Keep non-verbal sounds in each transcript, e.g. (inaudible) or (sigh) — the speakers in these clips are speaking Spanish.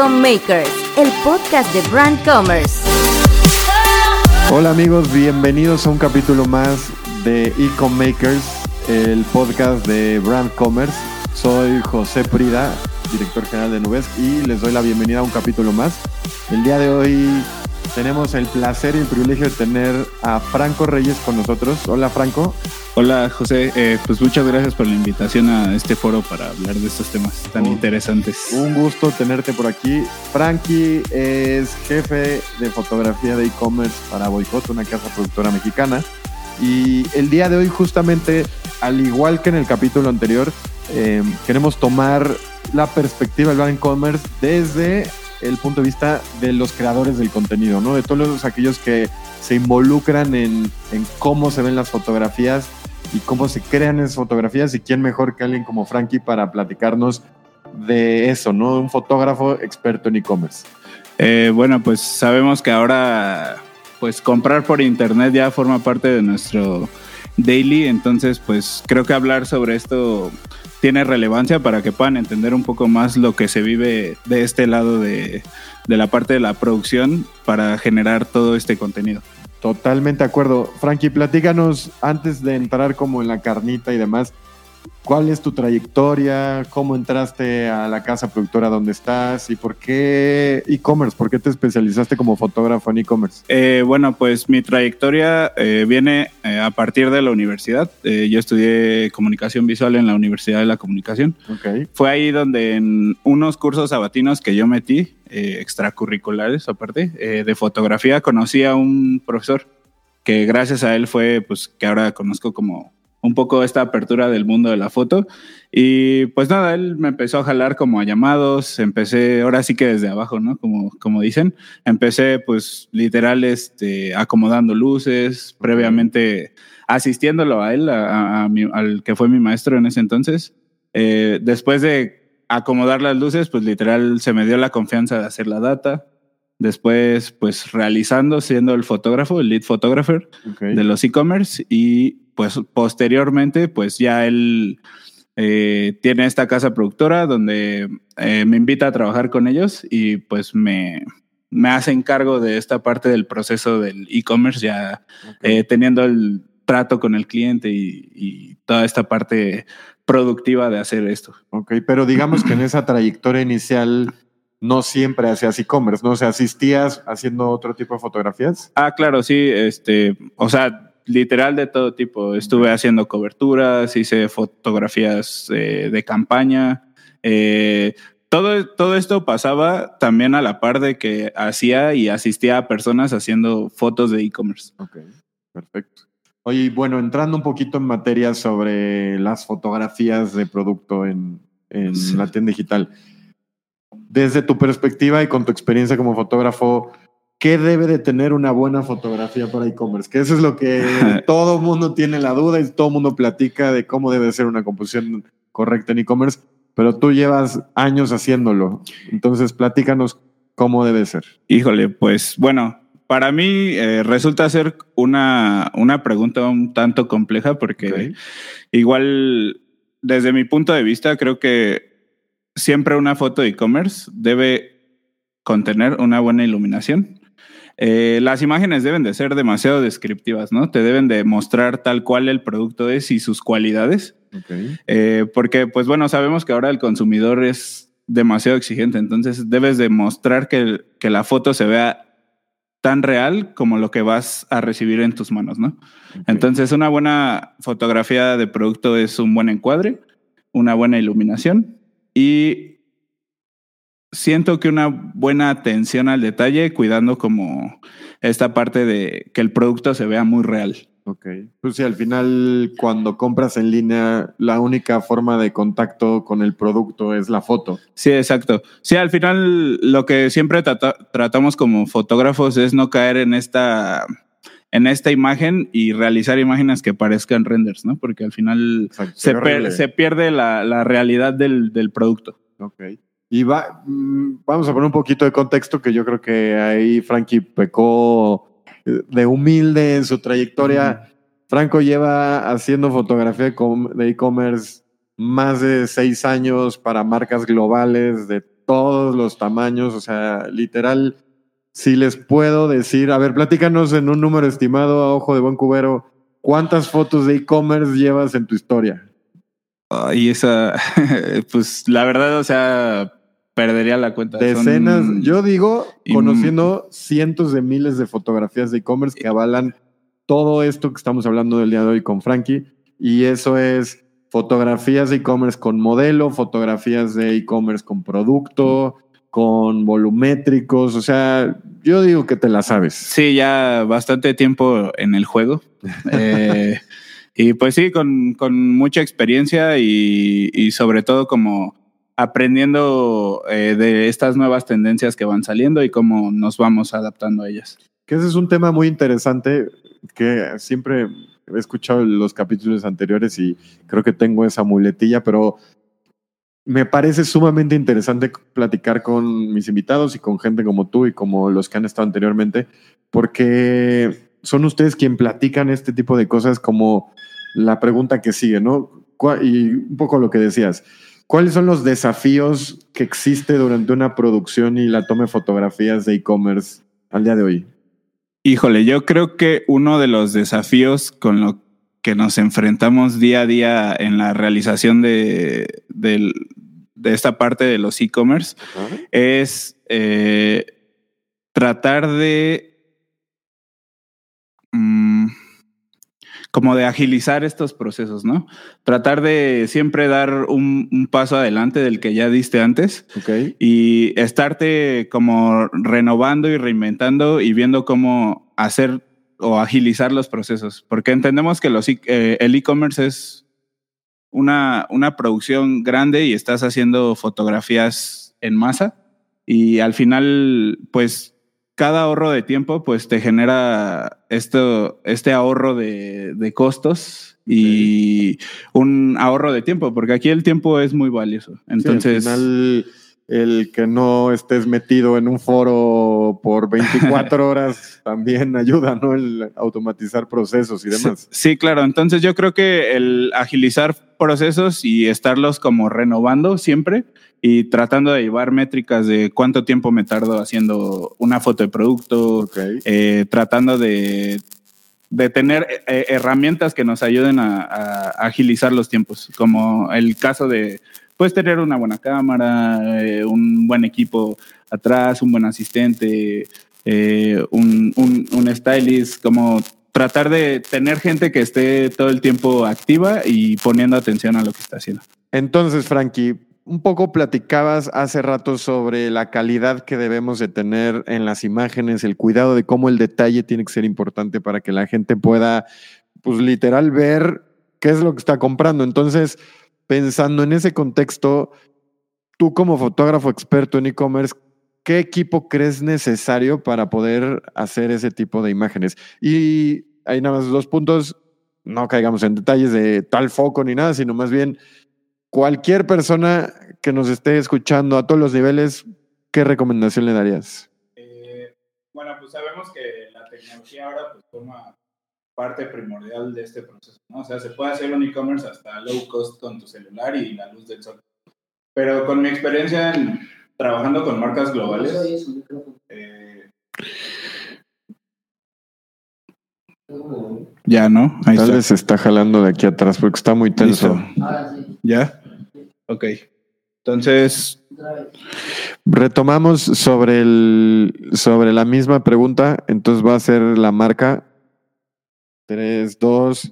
Ecom Makers, el podcast de Brand Commerce. Hola amigos, bienvenidos a un capítulo más de Ecom Makers, el podcast de Brand Commerce. Soy José Prida, director general de Nubes, y les doy la bienvenida a un capítulo más. El día de hoy tenemos el placer y el privilegio de tener a Franco Reyes con nosotros. Hola Franco. Hola José, eh, pues muchas gracias por la invitación a este foro para hablar de estos temas tan interesantes. Un gusto tenerte por aquí. Frankie es jefe de fotografía de e-commerce para Boicot, una casa productora mexicana. Y el día de hoy justamente, al igual que en el capítulo anterior, eh, queremos tomar la perspectiva del e-commerce desde el punto de vista de los creadores del contenido, ¿no? De todos aquellos que se involucran en, cómo se ven las fotografías y cómo se crean esas fotografías y quién mejor que alguien como Frankie para platicarnos de eso, ¿no? Un fotógrafo experto en e-commerce. Eh, bueno, pues sabemos que ahora, pues comprar por internet ya forma parte de nuestro daily, entonces pues creo que hablar sobre esto tiene relevancia para que puedan entender un poco más lo que se vive de este lado de, de la parte de la producción para generar todo este contenido. Totalmente de acuerdo. Frankie, platícanos antes de entrar como en la carnita y demás. ¿Cuál es tu trayectoria? ¿Cómo entraste a la casa productora donde estás? ¿Y por qué e-commerce? ¿Por qué te especializaste como fotógrafo en e-commerce? Eh, bueno, pues mi trayectoria eh, viene eh, a partir de la universidad. yo estudié comunicación visual en la Universidad de la Comunicación. Okay. Fue ahí donde en unos cursos sabatinos que yo metí, extracurriculares aparte, de fotografía, conocí a un profesor que gracias a él fue, pues, que ahora conozco como un poco esta apertura del mundo de la foto. Y pues nada, él me empezó a jalar como a llamados, empecé, ahora sí que desde abajo, ¿no? Como, como dicen, empecé pues literal este, acomodando luces, previamente asistiéndolo a él, a, al que fue mi maestro en ese entonces. Eh, después de acomodar las luces, pues literal se me dio la confianza de hacer la data. Después, pues realizando, siendo el fotógrafo, el lead photographer de los e-commerce y pues posteriormente, pues ya él eh, tiene esta casa productora donde eh, me invita a trabajar con ellos y pues me, me hace cargo de esta parte del proceso del e-commerce, ya eh, teniendo el trato con el cliente y, toda esta parte productiva de hacer esto. Ok, pero digamos que en esa trayectoria inicial no siempre hacías e-commerce, ¿no? O sea, asistías haciendo otro tipo de fotografías. Ah, claro, sí, este, o sea, literal de todo tipo. Estuve haciendo coberturas, hice fotografías eh, de campaña. Eh, todo, todo esto pasaba también a la par de que hacía y asistía a personas haciendo fotos de e-commerce. Ok, perfecto. Oye, bueno, entrando un poquito en materia sobre las fotografías de producto en, en la tienda digital. Desde tu perspectiva y con tu experiencia como fotógrafo, ¿qué debe de tener una buena fotografía para e-commerce? Que eso es lo que (laughs) todo mundo tiene la duda y todo mundo platica de cómo debe ser una composición correcta en e-commerce, pero tú llevas años haciéndolo. Entonces, platícanos cómo debe ser. Híjole, pues bueno, para mí eh, resulta ser una, una pregunta un tanto compleja porque igual desde mi punto de vista creo que siempre una foto de e-commerce debe contener una buena iluminación eh, las imágenes deben de ser demasiado descriptivas, ¿no? Te deben de mostrar tal cual el producto es y sus cualidades. Eh, porque, pues bueno, sabemos que ahora el consumidor es demasiado exigente, entonces debes de mostrar que, que la foto se vea tan real como lo que vas a recibir en tus manos, ¿no? Entonces, una buena fotografía de producto es un buen encuadre, una buena iluminación y siento que una buena atención al detalle, cuidando como esta parte de que el producto se vea muy real. Ok. Pues sí, al final cuando compras en línea, la única forma de contacto con el producto es la foto. Sí, exacto. Sí, al final lo que siempre tratamos como fotógrafos es no caer en esta en esta imagen y realizar imágenes que parezcan renders, ¿no? Porque al final se, se, pierde la, la realidad del, del producto. Ok. Y va, mm, vamos a poner un poquito de contexto que yo creo que ahí Frankie pecó eh, de humilde en su trayectoria. Franco lleva haciendo fotografía de e-commerce más de seis años para marcas globales de todos los tamaños, o sea, literal, si les puedo decir, a ver, platícanos en un número estimado a ojo de buen cubero, ¿cuántas fotos de e-commerce llevas en tu historia? Y esa, (laughs) pues la verdad, o sea, perdería la cuenta. Decenas, Son- yo digo, y- conociendo cientos de miles de fotografías de e-commerce que avalan todo esto que estamos hablando del día de hoy con Frankie, y eso es fotografías de e-commerce con modelo, fotografías de e-commerce con producto, con volumétricos, o sea, yo digo que te la sabes. Sí, ya bastante tiempo en el juego. (laughs) Eh, y pues sí, con, con mucha experiencia y, y sobre todo como aprendiendo eh, de estas nuevas tendencias que van saliendo y cómo nos vamos adaptando a ellas. Que ese es un tema muy interesante que siempre he escuchado los capítulos anteriores y creo que tengo esa muletilla, pero me parece sumamente interesante platicar con mis invitados y con gente como tú y como los que han estado anteriormente, porque son ustedes quien platican este tipo de cosas como la pregunta que sigue, ¿no? ¿Cuál- Y un poco lo que decías. ¿Cuáles son los desafíos que existe durante una producción y la toma de fotografías de e-commerce al día de hoy? Híjole, yo creo que uno de los desafíos con lo que nos enfrentamos día a día en la realización de, de esta parte de los e-commerce es eh, tratar de como de agilizar estos procesos, ¿no? Tratar de siempre dar un, un paso adelante del que ya diste antes y estarte como renovando y reinventando y viendo cómo hacer o agilizar los procesos, porque entendemos que los e- eh, el e-commerce es una, una producción grande y estás haciendo fotografías en masa y al final, pues cada ahorro de tiempo, pues te genera esto, este ahorro de, de costos y un ahorro de tiempo, porque aquí el tiempo es muy valioso. Entonces, Sí, al final, el que no estés metido en un foro por 24 (laughs) horas también ayuda, ¿no? El automatizar procesos y demás. Sí, sí, claro. Entonces yo creo que el agilizar procesos y estarlos como renovando siempre y tratando de llevar métricas de cuánto tiempo me tardo haciendo una foto de producto, eh, tratando de, de tener eh, herramientas que nos ayuden a, a agilizar los tiempos, como el caso de pues tener una buena cámara, eh, un buen equipo atrás, un buen asistente, eh, un, un, un stylist, como tratar de tener gente que esté todo el tiempo activa y poniendo atención a lo que está haciendo. Entonces, Frankie, un poco platicabas hace rato sobre la calidad que debemos de tener en las imágenes, el cuidado de cómo el detalle tiene que ser importante para que la gente pueda, pues literal, ver qué es lo que está comprando. Entonces, pensando en ese contexto, tú como fotógrafo experto en e-commerce, ¿qué equipo crees necesario para poder hacer ese tipo de imágenes? Y hay nada más dos puntos, no caigamos en detalles de tal foco ni nada, sino más bien cualquier persona que nos esté escuchando a todos los niveles, ¿qué recomendación le darías? Eh, bueno, pues sabemos que la tecnología ahora pues forma parte primordial de este proceso, ¿no? O sea, se puede hacer un e-commerce hasta low cost con tu celular y la luz del sol. Pero con mi experiencia en, trabajando con marcas globales, eh, ya, ¿no? Ahí Tal está. vez se está jalando de aquí atrás porque está muy tenso. Ahora sí. ¿Ya? Ok. Entonces. Retomamos sobre, el, sobre la misma pregunta, entonces va a ser la marca. Tres, dos.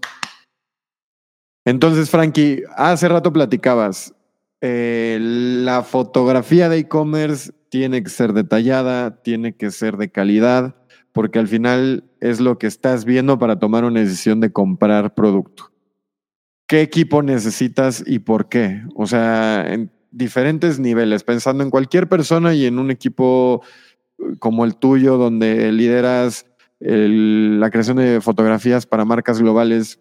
Entonces, Frankie, hace rato platicabas. eh, la fotografía de e-commerce tiene que ser detallada, tiene que ser de calidad, porque al final es lo que estás viendo para tomar una decisión de comprar producto. ¿Qué equipo necesitas y por qué? O sea, en diferentes niveles, pensando en cualquier persona y en un equipo eh, como el tuyo, donde lideras el- la creación de fotografías para marcas globales,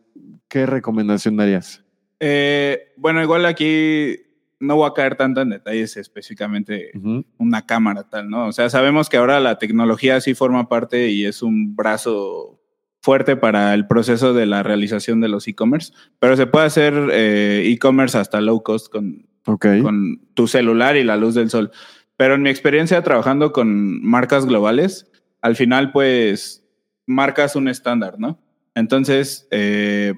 ¿qué recomendación darías? eh, bueno, igual aquí no voy a caer tanto en detalles específicamente una cámara tal, ¿no? O sea, sabemos que ahora la tecnología sí forma parte y es un brazo fuerte para el proceso de la realización de los e-commerce, pero se puede hacer eh, e-commerce hasta low cost con, Ok. con tu celular y la luz del sol. Pero en mi experiencia trabajando con marcas globales, al final pues marcas un estándar, ¿no? Entonces, eh,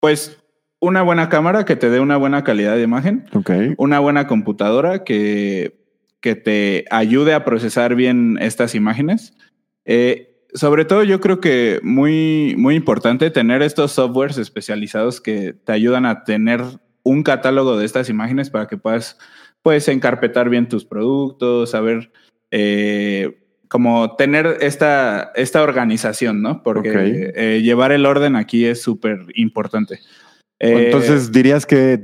pues una buena cámara que te dé una buena calidad de imagen, Ok. una buena computadora que, que te ayude a procesar bien estas imágenes. Eh, sobre todo yo creo que muy, muy importante tener estos softwares especializados que te ayudan a tener un catálogo de estas imágenes para que puedas pues encarpetar bien tus productos, saber eh, como tener esta, esta organización, ¿no? Porque eh, llevar el orden aquí es súper importante. Eh, Entonces dirías que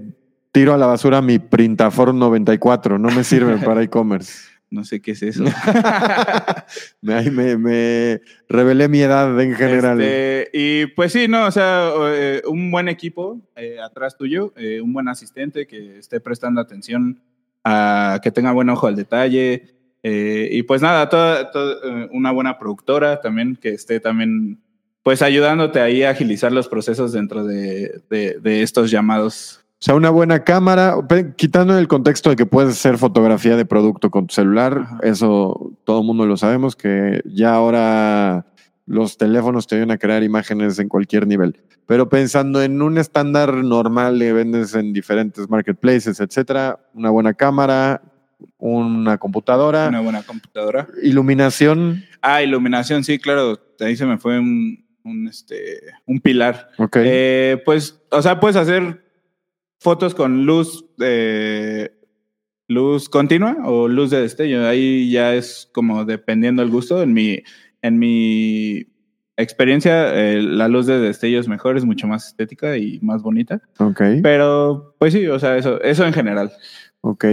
tiro a la basura mi Printaform 94, no me sirve (laughs) para e-commerce. No sé qué es eso. (laughs) Me, ahí me, me revelé mi edad en general. Este, y pues sí, no, o sea, eh, un buen equipo eh, atrás tuyo, eh, un buen asistente que esté prestando atención a que tenga buen ojo al detalle. y pues nada, toda, toda, una buena productora también que esté también pues ayudándote ahí a agilizar los procesos dentro de, de- de estos llamados. O sea, una buena cámara, quitando el contexto de que puedes hacer fotografía de producto con tu celular, Ajá. eso todo el mundo lo sabemos, que ya ahora los teléfonos te ayudan a crear imágenes en cualquier nivel. Pero pensando en un estándar normal que vendes en diferentes marketplaces, etcétera, una buena cámara, una computadora, Una buena computadora. iluminación, Ah, iluminación, sí, claro. Ahí se me fue un, un, este, un pilar. ok. Eh, pues, o sea, puedes hacer fotos con luz de luz continua o luz de destello. Ahí ya es como dependiendo del gusto. En mi, en mi experiencia, eh, la luz de destello es mejor, es mucho más estética y más bonita. ok. Pero, pues sí, o sea, eso, eso en general. Ok,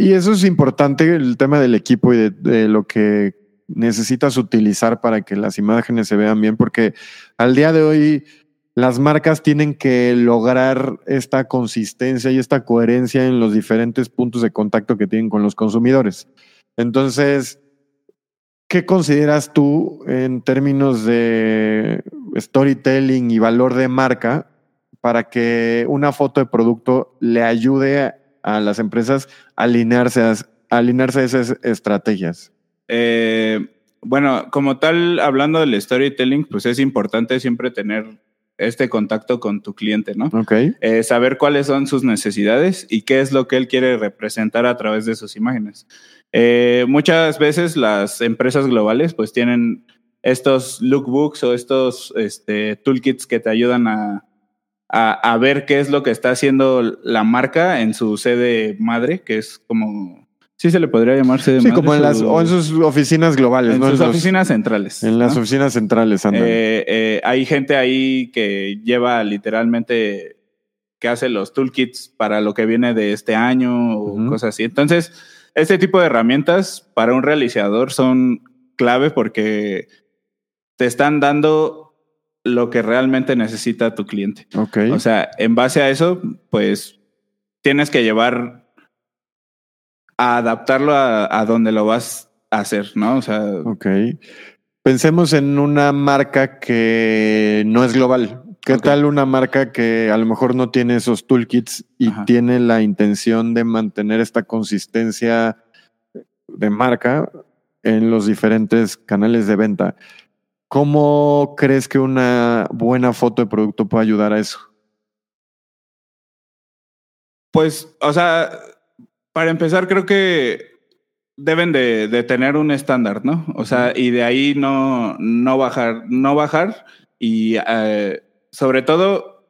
y eso es importante, el tema del equipo y de, de lo que necesitas utilizar para que las imágenes se vean bien, porque al día de hoy las marcas tienen que lograr esta consistencia y esta coherencia en los diferentes puntos de contacto que tienen con los consumidores. Entonces, ¿qué consideras tú en términos de storytelling y valor de marca para que una foto de producto le ayude a, las empresas a alinearse a, alinearse esas estrategias? Eh, bueno, como tal, hablando del storytelling, pues es importante siempre tener este contacto con tu cliente, ¿no? Ok, Eh, saber cuáles son sus necesidades y qué es lo que él quiere representar a través de sus imágenes. Eh, muchas veces las empresas globales pues tienen estos lookbooks o estos este, toolkits que te ayudan a, a, a ver qué es lo que está haciendo la marca en su sede madre, que es como, sí se le podría llamar sede sí, como en las, o en sus oficinas globales, en ¿no? sus En los- oficinas centrales. En las ¿no? oficinas centrales. Eh, eh, hay gente ahí que lleva literalmente, que hace los toolkits para lo que viene de este año o cosas así. Entonces, este tipo de herramientas para un realizador son clave porque te están dando lo que realmente necesita tu cliente. ok. O sea, en base a eso, pues tienes que llevar a adaptarlo a, a donde lo vas a hacer, ¿no? O sea, Ok. Pensemos en una marca que no es global. ¿Qué tal una marca que a lo mejor no tiene esos toolkits y Ajá. tiene la intención de mantener esta consistencia de marca en los diferentes canales de venta? ¿Cómo crees que una buena foto de producto puede ayudar a eso? Pues, o sea, para empezar, creo que deben de, de tener un estándar, ¿no? O sea, y de ahí no, no bajar, no bajar y eh, sobre todo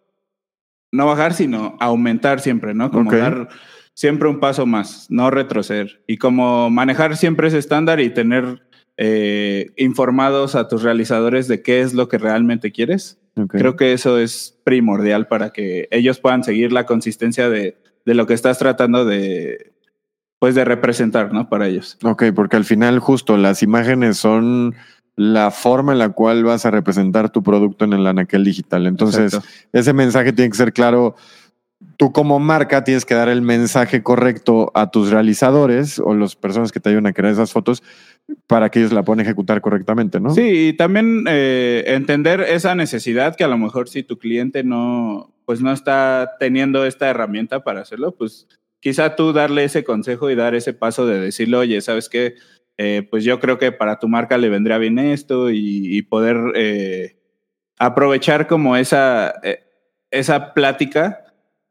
no bajar, sino aumentar siempre, ¿no? Como dar siempre un paso más, no retroceder. Y como manejar siempre ese estándar y tener eh, informados a tus realizadores de qué es lo que realmente quieres. Creo que eso es primordial para que ellos puedan seguir la consistencia de, de lo que estás tratando de, pues, de representar, ¿no? Para ellos. Ok, porque al final justo las imágenes son la forma en la cual vas a representar tu producto en el anaquel digital. Entonces, Exacto. ese mensaje tiene que ser claro. Tú como marca tienes que dar el mensaje correcto a tus realizadores o las personas que te ayudan a crear esas fotos para que ellos la puedan ejecutar correctamente, ¿no? Sí, y también eh, entender esa necesidad que a lo mejor si tu cliente no, pues no está teniendo esta herramienta para hacerlo, pues quizá tú darle ese consejo y dar ese paso de decirle, oye, ¿sabes qué? Eh, pues yo creo que para tu marca le vendría bien esto y, poder eh, aprovechar como esa, eh, esa plática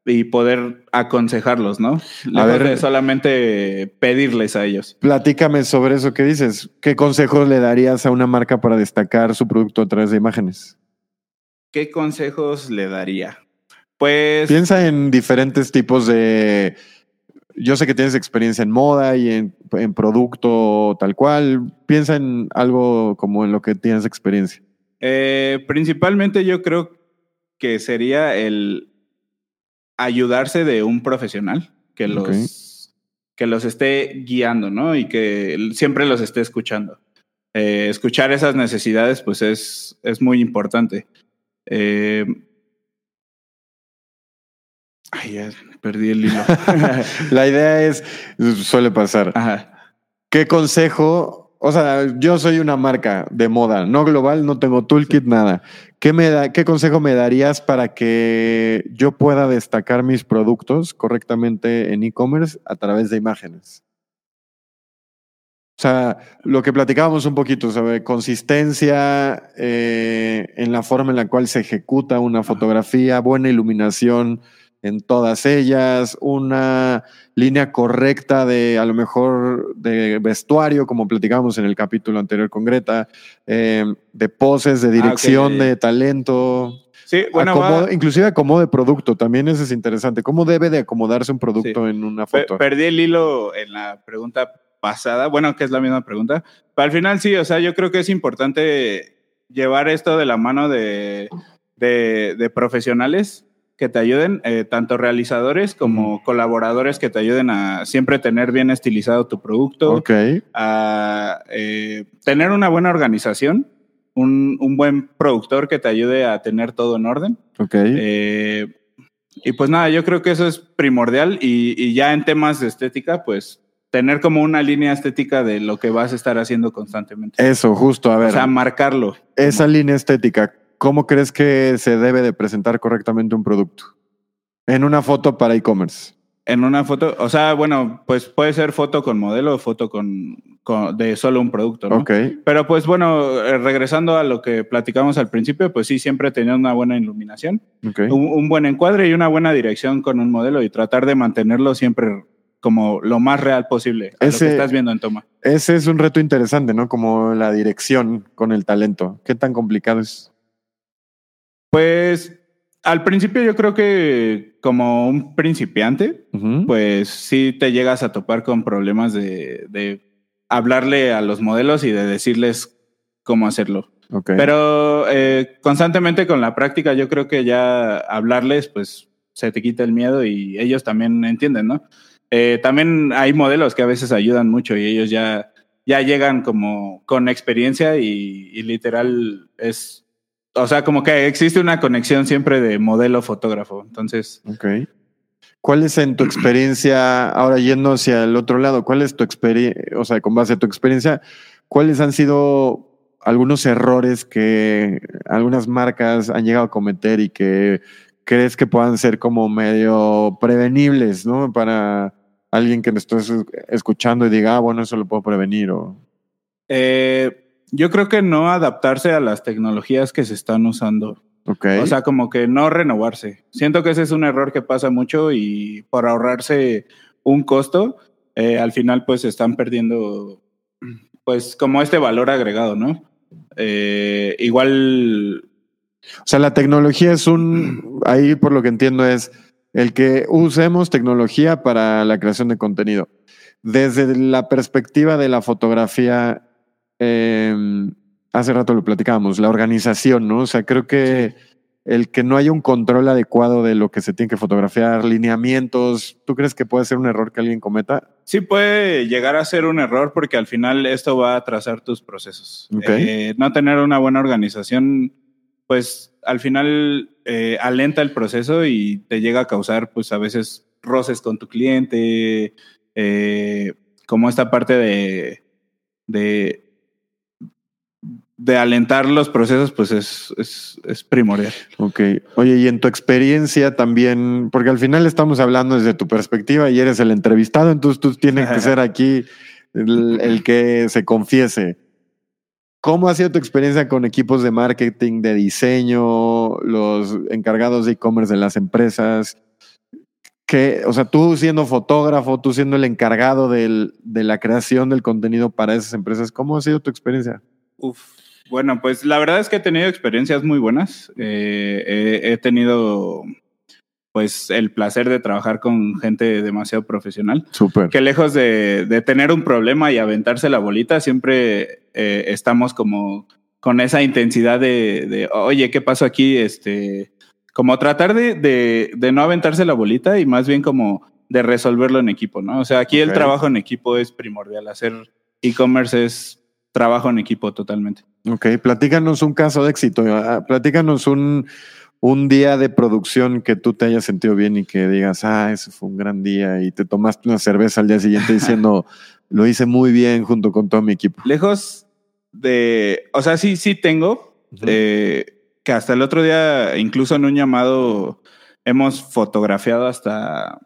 y poder aconsejarlos, ¿no? A ver, de solamente pedirles a ellos. Platícame sobre eso que dices. ¿Qué consejos le darías a una marca para destacar su producto a través de imágenes? ¿Qué consejos le daría? Pues. Piensa en diferentes tipos de. Yo sé que tienes experiencia en moda y en, en producto tal cual. Piensa en algo como en lo que tienes experiencia. Eh, principalmente yo creo que sería el ayudarse de un profesional que los, que los esté guiando, ¿no? Y que siempre los esté escuchando. Eh, escuchar esas necesidades, pues es, es muy importante. Eh, ay, ya perdí el hilo. (laughs) La idea es, suele pasar. ¿Qué consejo o sea, yo soy una marca de moda, no global, no tengo toolkit, nada. ¿Qué, me da, ¿Qué consejo me darías para que yo pueda destacar mis productos correctamente en e-commerce a través de imágenes? O sea, lo que platicábamos un poquito sobre consistencia eh, en la forma en la cual se ejecuta una fotografía, buena iluminación, en todas ellas, una línea correcta de a lo mejor de vestuario, como platicamos en el capítulo anterior con Greta, em, de poses, de ah, dirección, de talento. Sí, bueno, inclusive acomodo de producto, también eso es interesante. ¿Cómo debe de acomodarse un producto en una foto? Perdí el hilo en la pregunta pasada, bueno, que es la misma pregunta, pero al final sí, o sea, yo creo que es importante llevar esto de la mano de, de profesionales que te ayuden, eh, tanto realizadores como colaboradores que te ayuden a siempre tener bien estilizado tu producto, a eh, tener una buena organización, un, un, buen productor que te ayude a tener todo en orden. Eh, y pues nada, yo creo que eso es primordial y, y ya en temas de estética, pues tener como una línea estética de lo que vas a estar haciendo constantemente. Eso, justo, a ver. O sea, marcarlo. Esa línea estética, ¿cómo crees que se debe de presentar correctamente un producto? En una foto para e-commerce. En una foto, o sea, bueno, pues puede ser foto con modelo o foto con, de solo un producto, ¿no? Ok. Pero pues bueno, eh, regresando a lo que platicamos al principio, pues sí, siempre tener una buena iluminación, un, buen encuadre y una buena dirección con un modelo y tratar de mantenerlo siempre como lo más real posible a lo que estás viendo en toma. Ese es un reto interesante, ¿no? Como la dirección con el talento. ¿Qué tan complicado es? Pues al principio yo creo que como un principiante, pues sí te llegas a topar con problemas de, hablarle a los modelos y de decirles cómo hacerlo. Pero eh, constantemente con la práctica yo creo que ya hablarles pues se te quita el miedo y ellos también entienden, ¿no? Eh, también hay modelos que a veces ayudan mucho y ellos ya, ya llegan como con experiencia y literal es o sea, como que existe una conexión siempre de modelo fotógrafo. Entonces. Ok. ¿Cuál es en tu experiencia, ahora yendo hacia el otro lado, cuál es tu experiencia, o sea, con base a tu experiencia, cuáles han sido algunos errores que algunas marcas han llegado a cometer y que crees que puedan ser como medio prevenibles, ¿no? Para alguien que me esté escuchando y diga, ah, bueno, eso lo puedo prevenir o... Eh, yo creo que no adaptarse a las tecnologías que se están usando. Okay. O sea, como que no renovarse. Siento que ese es un error que pasa mucho y por ahorrarse un costo, eh, al final pues están perdiendo pues como este valor agregado, ¿no? Eh, igual... O sea, la tecnología es un, ahí por lo que entiendo es el que usemos tecnología para la creación de contenido. Desde la perspectiva de la fotografía, eh, hace rato lo platicábamos, la organización, ¿no? O sea, creo que el que no haya un control adecuado de lo que se tiene que fotografiar, lineamientos, ¿tú crees que puede ser un error que alguien cometa? Sí, puede llegar a ser un error porque al final esto va a atrasar tus procesos. Eh, no tener una buena organización, pues al final eh, alenta el proceso y te llega a causar, pues a veces roces con tu cliente, eh, como esta parte de, de de alentar los procesos, pues es, es, es primordial. Ok. Oye, y en tu experiencia también, porque al final estamos hablando desde tu perspectiva y eres el entrevistado, entonces tú tienes que ser (laughs) aquí el, el que se confiese. ¿Cómo ha sido tu experiencia con equipos de marketing, de diseño, los encargados de e-commerce de las empresas? Que, o sea, tú siendo fotógrafo, tú siendo el encargado del- de la creación del contenido para esas empresas, ¿cómo ha sido tu experiencia? Uf. Bueno, pues la verdad es que he tenido experiencias muy buenas. Eh, he, he tenido pues el placer de trabajar con gente demasiado profesional. Súper. Que lejos de, de tener un problema y aventarse la bolita, siempre eh, estamos como con esa intensidad de, de, oye, ¿qué pasó aquí? Este, como tratar de, de, de no aventarse la bolita y más bien como de resolverlo en equipo, ¿no? O sea, aquí el trabajo en equipo es primordial. Hacer e-commerce es trabajo en equipo totalmente. Ok, platícanos un caso de éxito. ah, Platícanos un, un día de producción que tú te hayas sentido bien y que digas, ah, ese fue un gran día y te tomaste una cerveza al día siguiente (laughs) diciendo, lo hice muy bien junto con todo mi equipo. Lejos de, o sea, sí, sí tengo, eh, que hasta el otro día, incluso en un llamado, hemos fotografiado hasta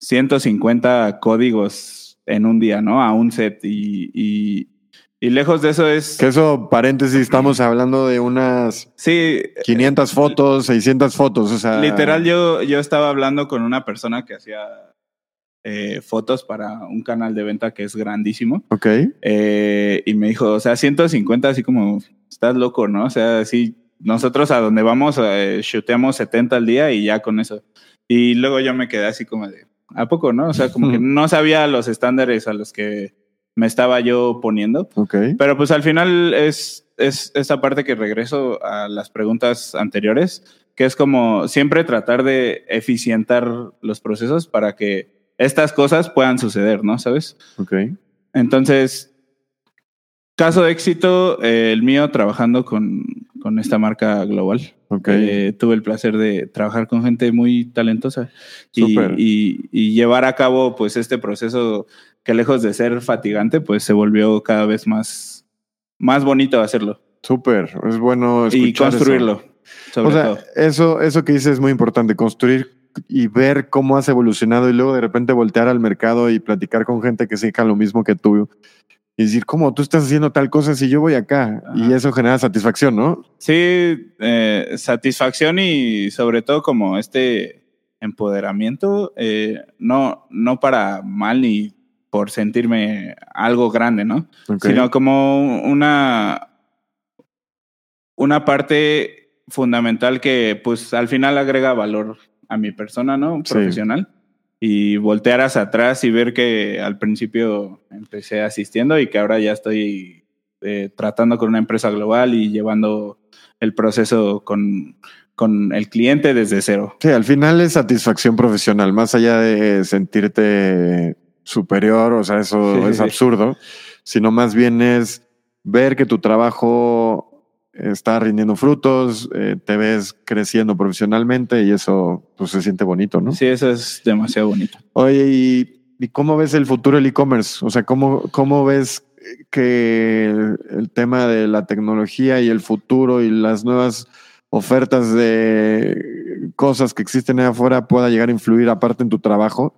150 códigos en un día, ¿no? A un set y, y, y lejos de eso es... Que eso, paréntesis, estamos hablando de unas Sí, 500 fotos, 600 fotos, o sea. literal yo, yo estaba hablando con una persona que hacía eh, fotos para un canal de venta que es grandísimo. Ok, Eh, y me dijo, o sea, 150, así como, estás loco, ¿no? O sea, sí, nosotros a donde vamos, eh, shooteamos 70 al día y ya con eso. Y luego yo me quedé así como de, ¿a poco, no? O sea, como que (laughs) no sabía los estándares a los que me estaba yo poniendo. Pero pues al final es, es esa parte que regreso a las preguntas anteriores, que es como siempre tratar de eficientar los procesos para que estas cosas puedan suceder, ¿no? ¿Sabes? Ok, Entonces, caso de éxito, eh, el mío trabajando con, con esta marca global. Eh, tuve el placer de trabajar con gente muy talentosa y, Súper. y- y llevar a cabo pues este proceso que lejos de ser fatigante, pues se volvió cada vez más, más bonito hacerlo Súper, es bueno y eso. construirlo. Sobre O sea, todo. eso, eso que dices es muy importante, construir y ver cómo has evolucionado y luego de repente voltear al mercado y platicar con gente que seca lo mismo que tú y decir, ¿cómo tú estás haciendo tal cosa si yo voy acá? Y eso genera satisfacción, ¿no? Sí, eh, satisfacción y sobre todo como este empoderamiento, eh, no, no para mal ni por sentirme algo grande, ¿no? Sino como una, una parte fundamental que pues al final agrega valor a mi persona, ¿no? Sí. Y voltear hacia atrás y ver que al principio empecé asistiendo y que ahora ya estoy eh, tratando con una empresa global y llevando el proceso con, con el cliente desde cero. Sí, al final es satisfacción profesional, más allá de sentirte superior, o sea, eso sí, es sí. absurdo, sino más bien es ver que tu trabajo está rindiendo frutos, eh, te ves creciendo profesionalmente y eso pues se siente bonito, ¿no? Sí, eso es demasiado bonito. Oye, ¿y, y cómo ves el futuro del e-commerce? O sea, ¿cómo, ¿cómo ves que el, el tema de la tecnología y el futuro y las nuevas ofertas de cosas que existen allá afuera pueda llegar a influir aparte en tu trabajo?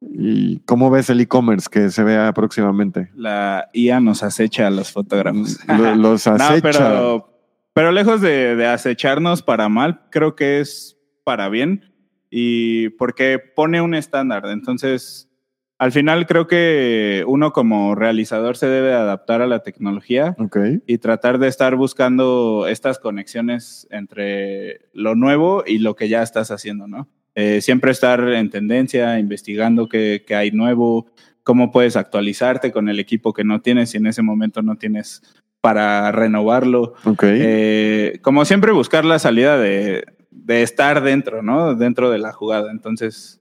¿Y cómo ves el e-commerce que se vea próximamente? La IA nos acecha a los fotógrafos. Lo- Los (laughs) No, acecha. pero, pero lejos de, de acecharnos para mal, creo que es para bien y porque pone un estándar. Entonces, al final creo que uno como realizador se debe adaptar a la tecnología y tratar de estar buscando estas conexiones entre lo nuevo y lo que ya estás haciendo, ¿no? Eh, siempre estar en tendencia, investigando qué, qué hay nuevo, cómo puedes actualizarte con el equipo que no tienes si en ese momento no tienes para renovarlo. Eh, como siempre buscar la salida de, de estar dentro, ¿no? Dentro de la jugada. Entonces,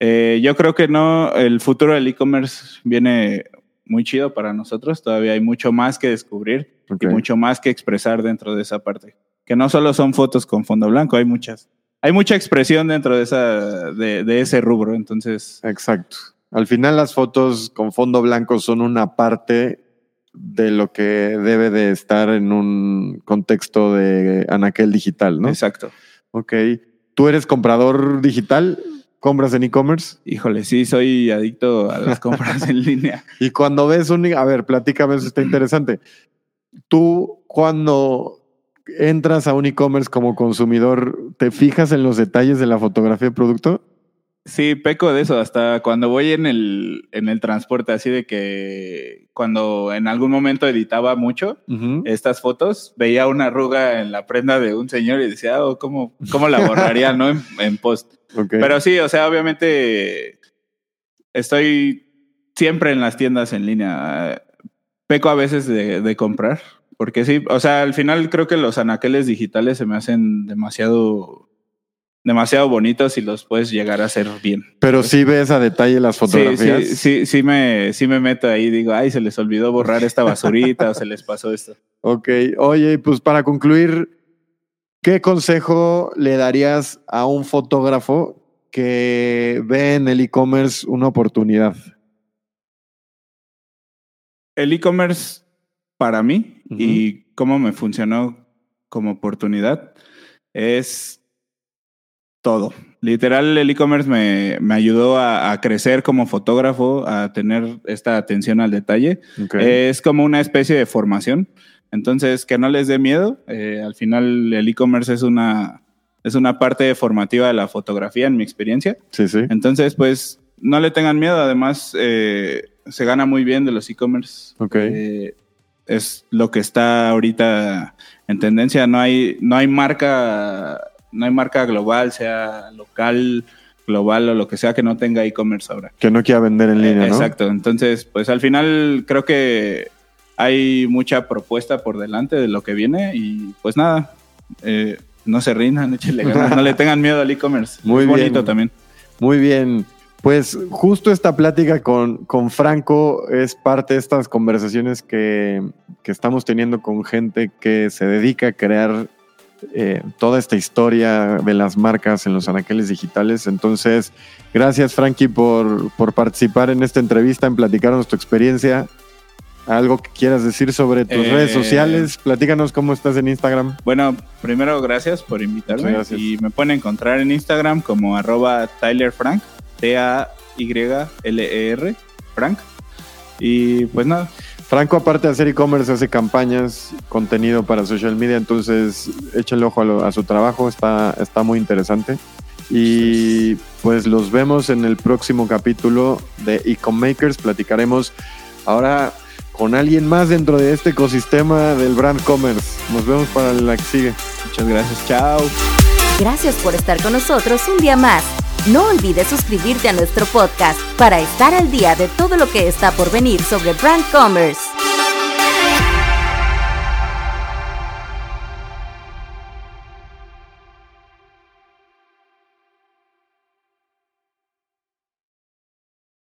eh, yo creo que no, el futuro del e-commerce viene muy chido para nosotros. Todavía hay mucho más que descubrir y mucho más que expresar dentro de esa parte. Que no solo son fotos con fondo blanco, hay muchas. Hay mucha expresión dentro de, esa, de, de ese rubro. Entonces, Exacto. Al final las fotos con fondo blanco son una parte de lo que debe de estar en un contexto de anaquel digital, ¿no? Exacto. Ok. ¿Tú eres comprador digital? ¿Compras en e-commerce? Híjole, sí, soy adicto a las compras en (laughs) línea. Y cuando ves un... A ver, platícame, eso está (clears throat) interesante. Tú, cuando entras a un e-commerce como consumidor, ¿te fijas en los detalles de la fotografía de producto? Sí, peco de eso, hasta cuando voy en el, en el transporte, así de que cuando en algún momento editaba mucho estas fotos, veía una arruga en la prenda de un señor y decía, oh, ¿cómo, cómo la borraría, no? En, en post. Pero sí, o sea, obviamente estoy siempre en las tiendas en línea. Peco a veces de, de comprar, porque sí, o sea, al final creo que los anaqueles digitales se me hacen demasiado, demasiado bonitos y los puedes llegar a hacer bien. Pero sí ves a detalle las fotografías. sí, sí, sí me, sí me meto ahí, digo, ay, se les olvidó borrar esta basurita o se les pasó esto. (laughs) Ok, oye, pues para concluir, ¿qué consejo le darías a un fotógrafo que ve en el e-commerce una oportunidad? El e-commerce para mí y cómo me funcionó como oportunidad es todo. Literal, el e-commerce me, me ayudó a, a crecer como fotógrafo, a tener esta atención al detalle. Es como una especie de formación. Entonces, que no les dé miedo. Eh, al final, el e-commerce es una, es una parte formativa de la fotografía, en mi experiencia. sí, sí. Entonces, pues, no le tengan miedo. Además, eh, se gana muy bien de los e-commerce. Ok. Eh, es lo que está ahorita en tendencia. No hay, no hay marca, no hay marca global, sea local, global o lo que sea que no tenga e-commerce ahora. Que no quiera vender en línea, Eh, ¿no? Exacto. Entonces, pues al final creo que hay mucha propuesta por delante de lo que viene y pues nada, eh, no se rindan, (laughs) échenle ganas, no le (laughs) tengan miedo al e-commerce. Muy es bien. bonito también. Muy bien. Pues justo esta plática con, con Franco es parte de estas conversaciones que, que estamos teniendo con gente que se dedica a crear eh, toda esta historia de las marcas en los anaqueles digitales. Entonces, gracias Frankie por, por participar en esta entrevista, en platicarnos tu experiencia. Algo que quieras decir sobre tus Eh, redes sociales, platícanos cómo estás en Instagram. Bueno, primero gracias por invitarme gracias. y me pueden encontrar en Instagram como arroba Tyler Frank, T-A-Y-L-E-R, Frank. Y pues nada, Franco, aparte de hacer e-commerce, hace campañas, contenido para social media, entonces échale ojo a, lo- a su trabajo, está, está muy interesante. Y pues los vemos en el próximo capítulo de Ecommakers. Platicaremos ahora con alguien más dentro de este ecosistema del brand commerce. Nos vemos para la que sigue. muchas gracias, chao. Gracias por estar con nosotros un día más. No olvides suscribirte a nuestro podcast para estar al día de todo lo que está por venir sobre Brand Commerce.